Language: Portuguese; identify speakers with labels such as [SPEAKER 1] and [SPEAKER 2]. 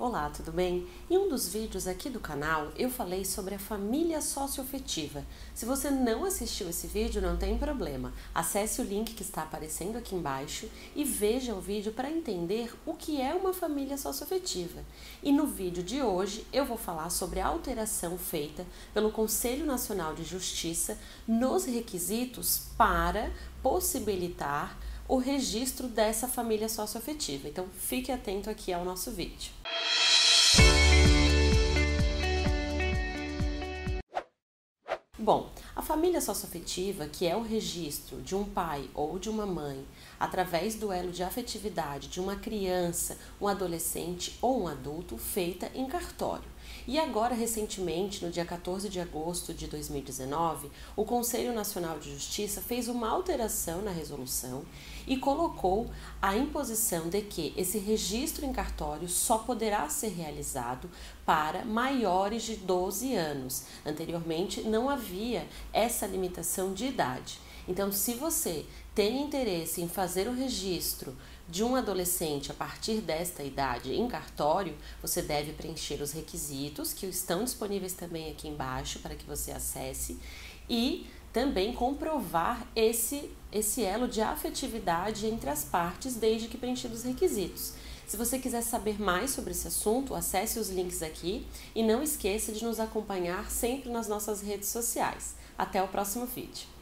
[SPEAKER 1] Olá, tudo bem? Em um dos vídeos aqui do canal eu falei sobre a família socioafetiva. Se você não assistiu esse vídeo, não tem problema. Acesse o link que está aparecendo aqui embaixo e veja o vídeo para entender o que é uma família socioafetiva. E no vídeo de hoje eu vou falar sobre a alteração feita pelo Conselho Nacional de Justiça nos requisitos para possibilitar o registro dessa família socioafetiva. Então fique atento aqui ao nosso vídeo. Bom, a família socioafetiva, que é o registro de um pai ou de uma mãe através do elo de afetividade de uma criança, um adolescente ou um adulto, feita em cartório. E agora, recentemente, no dia 14 de agosto de 2019, o Conselho Nacional de Justiça fez uma alteração na resolução e colocou a imposição de que esse registro em cartório só poderá ser realizado para maiores de 12 anos. Anteriormente, não havia essa limitação de idade. Então, se você tem interesse em fazer o registro de um adolescente a partir desta idade em cartório, você deve preencher os requisitos que estão disponíveis também aqui embaixo para que você acesse e também comprovar esse, esse elo de afetividade entre as partes desde que preenchidos os requisitos. Se você quiser saber mais sobre esse assunto, acesse os links aqui e não esqueça de nos acompanhar sempre nas nossas redes sociais. Até o próximo vídeo.